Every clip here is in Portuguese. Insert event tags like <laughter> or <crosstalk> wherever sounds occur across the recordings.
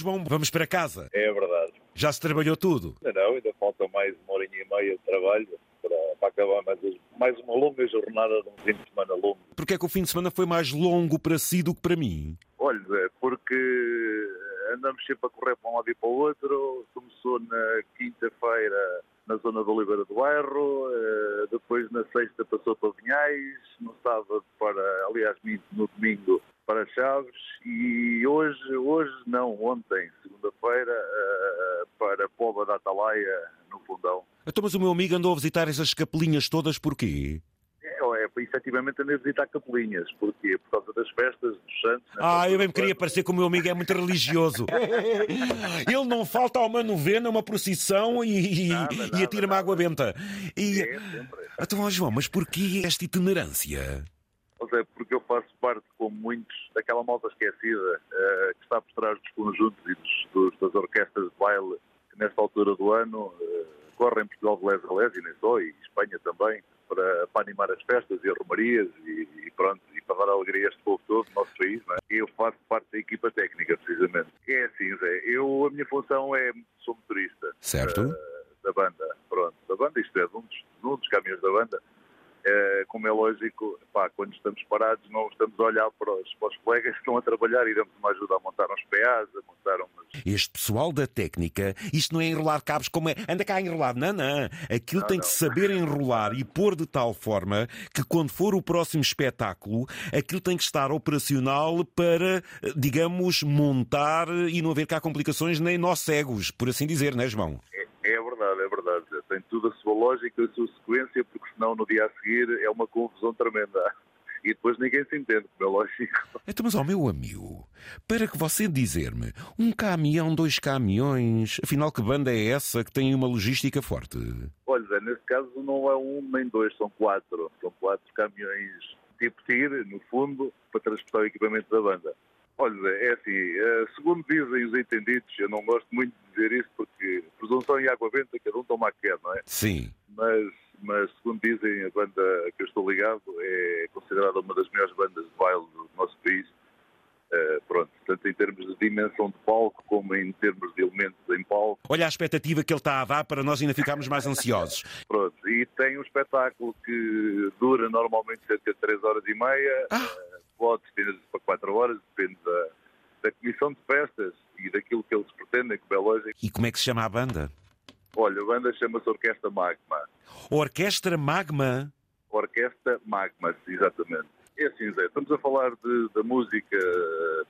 João, vamos para casa. É verdade. Já se trabalhou tudo? Ainda não, ainda falta mais uma hora e meia de trabalho para, para acabar mais, mais uma longa jornada de um fim de semana longo. Porque é que o fim de semana foi mais longo para si do que para mim? Olha, Zé, porque andamos sempre a correr para um lado e para o outro. Começou na quinta-feira na zona da Oliveira do Bairro, eh, depois na sexta passou para Vinhais, no sábado para, aliás, no domingo para Chaves e hoje, hoje não, ontem, segunda-feira, eh, para Pova da Atalaia, no Fundão. Então, mas o meu amigo andou a visitar essas capelinhas todas porquê? É, é, efetivamente andei a visitar capelinhas. Porquê? Por causa das festas, dos santos. né? Ah, eu bem queria parecer que o meu amigo é muito religioso. <laughs> Ele não falta a uma novena, uma procissão e, Nada, e atira-me água benta. E... É, sempre. Então, ó, João, mas porquê esta itinerância? Ou seja, parte, como muitos, daquela malta esquecida eh, que está por trás dos conjuntos e dos, dos- das orquestras de baile que, nesta altura do ano, eh, correm Portugal de les a les e nem só, e Espanha também, para, para animar as festas e as romarias e, e pronto, e para dar alegria a este povo todo, do nosso país. Não é? Eu faço parte da equipa técnica, precisamente. É assim, Zé, eu, a minha função é, sou motorista Certo? eh, da banda, pronto, da banda, isto é, de um dos, de um dos caminhões da banda. Eh, como é lógico, pá, quando estamos parados não estamos a olhar para os, para os colegas que estão a trabalhar e damos uma ajuda a montar uns PAs, a montar umas... Este pessoal da técnica, isto não é enrolar cabos como é. Anda cá enrolado. Não, não. Aquilo Não, tem não. que saber enrolar e pôr de tal forma que quando for o próximo espetáculo, aquilo tem que estar operacional para, eh, digamos, montar e não haver cá complicações nem nós cegos, por assim dizer, não é, João? É. Tem tudo a sua lógica, a sua sequência, porque senão no dia a seguir é uma confusão tremenda. E depois ninguém se entende, como é lógico. Então, mas, ó meu amigo, para que você dizer-me um caminhão, dois caminhões, afinal, que banda é essa que tem uma logística forte? Olha, Zé, nesse caso não é um nem dois, são quatro. São quatro caminhões tipo TIR, no fundo, para transportar o equipamento da banda. Olha, é assim, eh, segundo dizem os entendidos, eu não gosto muito de dizer isso porque presunção e água benta, cada um toma a que quer, não é? Sim. Mas, mas segundo dizem, a banda que eu estou ligado é considerada uma das melhores bandas de baile do nosso país. Eh, pronto, tanto em termos de dimensão de palco como em termos de elementos em palco. Olha a expectativa que ele está a dar para nós ainda ficarmos mais ansiosos. <laughs> Pronto, e tem um espetáculo que dura normalmente cerca de 3 horas e meia, Ah. eh, pode estender-se para 4 horas, depende da, da comissão de festas e daquilo que eles como é lógico. E como é que se chama a banda? Olha, a banda chama-se Orquestra Magma. Orquestra Magma. Orquestra Magma, exatamente. É assim, Zé, estamos a falar de- da música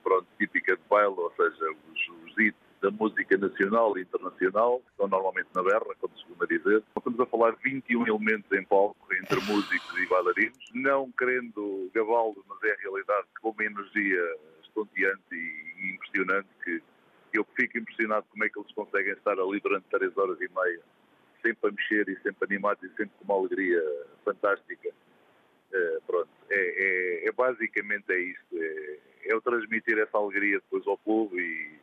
pronto, típica de baile, ou seja, os, os hits da música nacional e internacional, que estão normalmente na berra, como se costuma dizer. Estamos a falar de 21 elementos em palco, entre músicos e bailarinos, não querendo gabá-lo, mas é a realidade, com uma energia estonteante e, impressionante, eu fico impressionado como é que eles conseguem estar ali durante 3 horas e meia, sempre a mexer e sempre animados e sempre com uma alegria fantástica. Eh, pronto, é, é- é basicamente é isto. É, é o transmitir essa alegria depois ao povo e,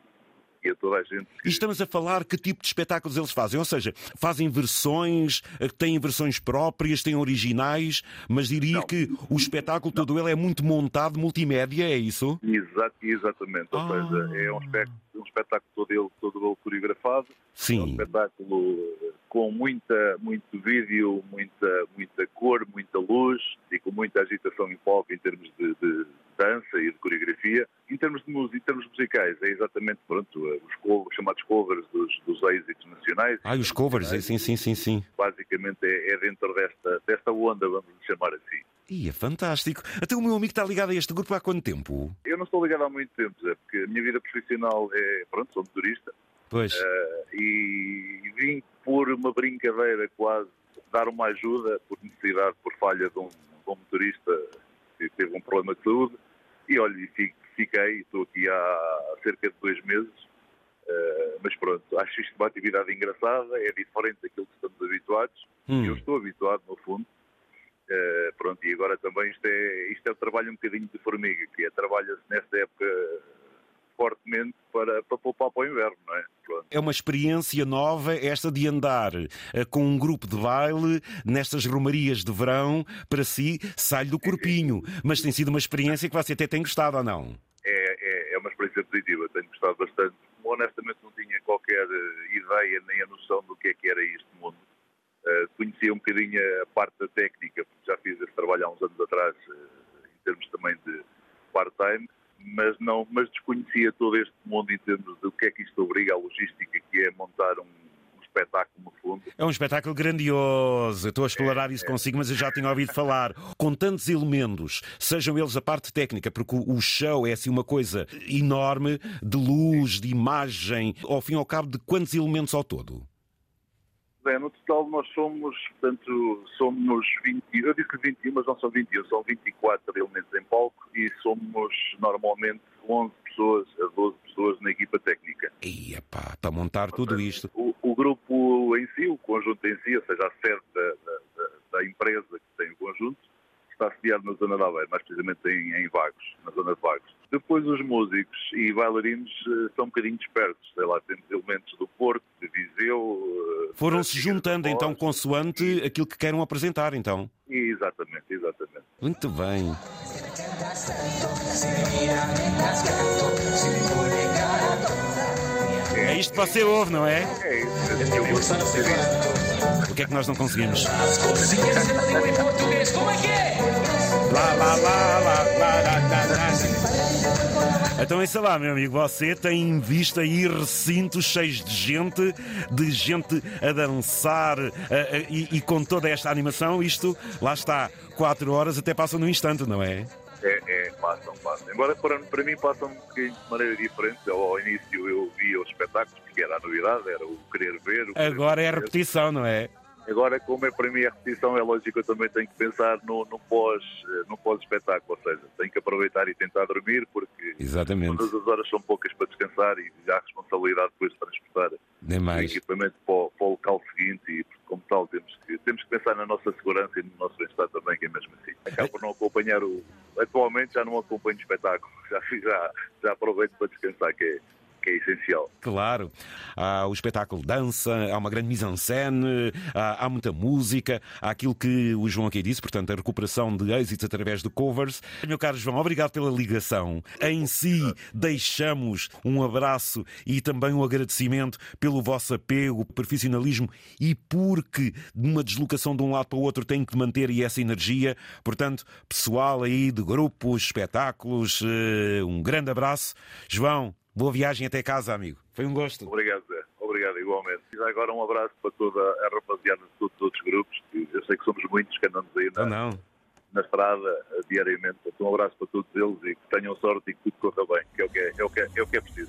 e a toda a gente. E estamos a falar que tipo de espetáculos eles fazem. Ou seja, fazem versões, eh, têm versões próprias, têm originais, mas diria Não. que o espetáculo todo ele é muito montado, multimédia, é isso? Exa- exatamente, ou Ah. seja, é um espetáculo, um espetáculo todo ele todo ele coreografado, é um Sim. espetáculo com muita, muito vídeo, muita, muita cor, muita luz e com muita agitação em palco em termos de, de dança e de coreografia. Em termos de música, em termos musicais, é exatamente pronto, os, covers, os chamados covers dos, dos êxitos nacionais. Ah, os covers, é, sim, sim, sim, sim. Basicamente é, é dentro desta, desta onda, vamos lhe chamar assim. E é fantástico. Até o meu amigo está ligado a este grupo há quanto tempo? Eu não estou ligado há muito tempo, Zé, porque a minha vida profissional é, pronto, sou motorista Pois. eh, e vim por uma brincadeira quase dar uma ajuda por necessidade, por falha de um, de um motorista que teve um problema de saúde e olha, e fi- fiquei, estou aqui há cerca de dois meses, eh, mas pronto, acho isto uma atividade engraçada, é diferente daquilo que estamos habituados, Hum. eu estou habituado no fundo, Eh, pronto, e agora também isto é, isto é um trabalho um bocadinho de formiga, que é trabalha-se nesta época fortemente para, para poupar para o inverno, não é? Pronto. É uma experiência nova esta de andar eh, com um grupo de baile nestas romarias de verão, para si, sai do corpinho. Mas tem sido uma experiência que você até tem gostado ou não? ser positiva. Tenho gostado bastante. Honestamente, não tinha qualquer eh, ideia nem a noção do que é que era este mundo. Uh, conhecia um bocadinho a parte da técnica, porque já fiz esse trabalho há uns anos atrás, uh, em termos também de part-time, mas, não, mas desconhecia todo este mundo em termos do que é que isto obriga, a logística que é montar um espetáculo no fundo. É um espetáculo grandioso. Eu estou a explorar é, isso é. consigo, mas eu já tinha ouvido falar. Com tantos elementos, sejam eles a parte técnica, porque o show é assim uma coisa enorme de luz, de imagem. Ao fim e ao cabo, de quantos elementos ao todo? Bem, no total nós somos, portanto, somos 20, eu disse 21, mas não são 21, são 24 elementos em palco e somos normalmente 11 pessoas a 12 pessoas na equipa técnica. E pá, para montar tudo isto. O, o, grupo em si, o conjunto em si, ou seja, a sede da, da, da empresa que tem o conjunto, está sediado na zona da Aveiro, mais precisamente em, em Vagos, na zona de Vagos. Depois os músicos e bailarinos uh, são um bocadinho dispersos, sei lá, temos elementos do Porto, de Viseu... Uh, Foram-se juntando então consoante e... aquilo que queiram apresentar então? Exatamente, exatamente. Muito bem. É que você ouve, não é? É. É isso. O que é que nós não conseguimos? Lá, lá, lá, lá, lá, lá, lá, lá. Então, isso lá, meu amigo, você tem visto aí recintos cheios de gente, de gente a dançar a, a, e, e com toda esta animação, isto, lá está, quatro horas até passam num instante, não é? É, é, passam, passam. Embora para, para mim passam de maneira diferente. Ao início eu via os espetáculos, porque era a novidade, era o querer ver. O querer Agora ver. é a repetição, não é? Agora, como é para mim a repetição, é lógico que eu também tenho que pensar no, no, pós, no pós-espetáculo, ou seja, tenho que aproveitar e tentar dormir, porque Exatamente. todas as horas são poucas para descansar e já há responsabilidade depois de transportar o equipamento para o, para o, local seguinte e, como tal, temos que, temos que pensar na nossa segurança e no nosso bem-estar também, que é mesmo assim. Acabo por não acompanhar o... Atualmente já não acompanho o espetáculo, <laughs> já, já, já aproveito para descansar, que é é essencial. Claro. Há o espetáculo dança, há uma grande mise-en-scène, há, há, muita música, há aquilo que o João aqui disse, portanto, a recuperação de êxitos através de covers. Meu caro João, obrigado pela ligação. Em si, deixamos um abraço e também um agradecimento pelo vosso apego, profissionalismo e porque numa deslocação de um lado para o outro tem que manter essa energia. Portanto, pessoal aí de grupos, espetáculos, eh, um grande abraço. João, Boa viagem até casa, amigo. Foi um gosto. Obrigado, Zé. Obrigado, igualmente. E agora um abraço para toda a rapaziada de todos os outros grupos. Eu sei que somos muitos que andamos aí na, não, na estrada diariamente. Então, um abraço para todos eles e que tenham sorte e que tudo corra bem, que é o que é, é, o que é, é, o que é preciso.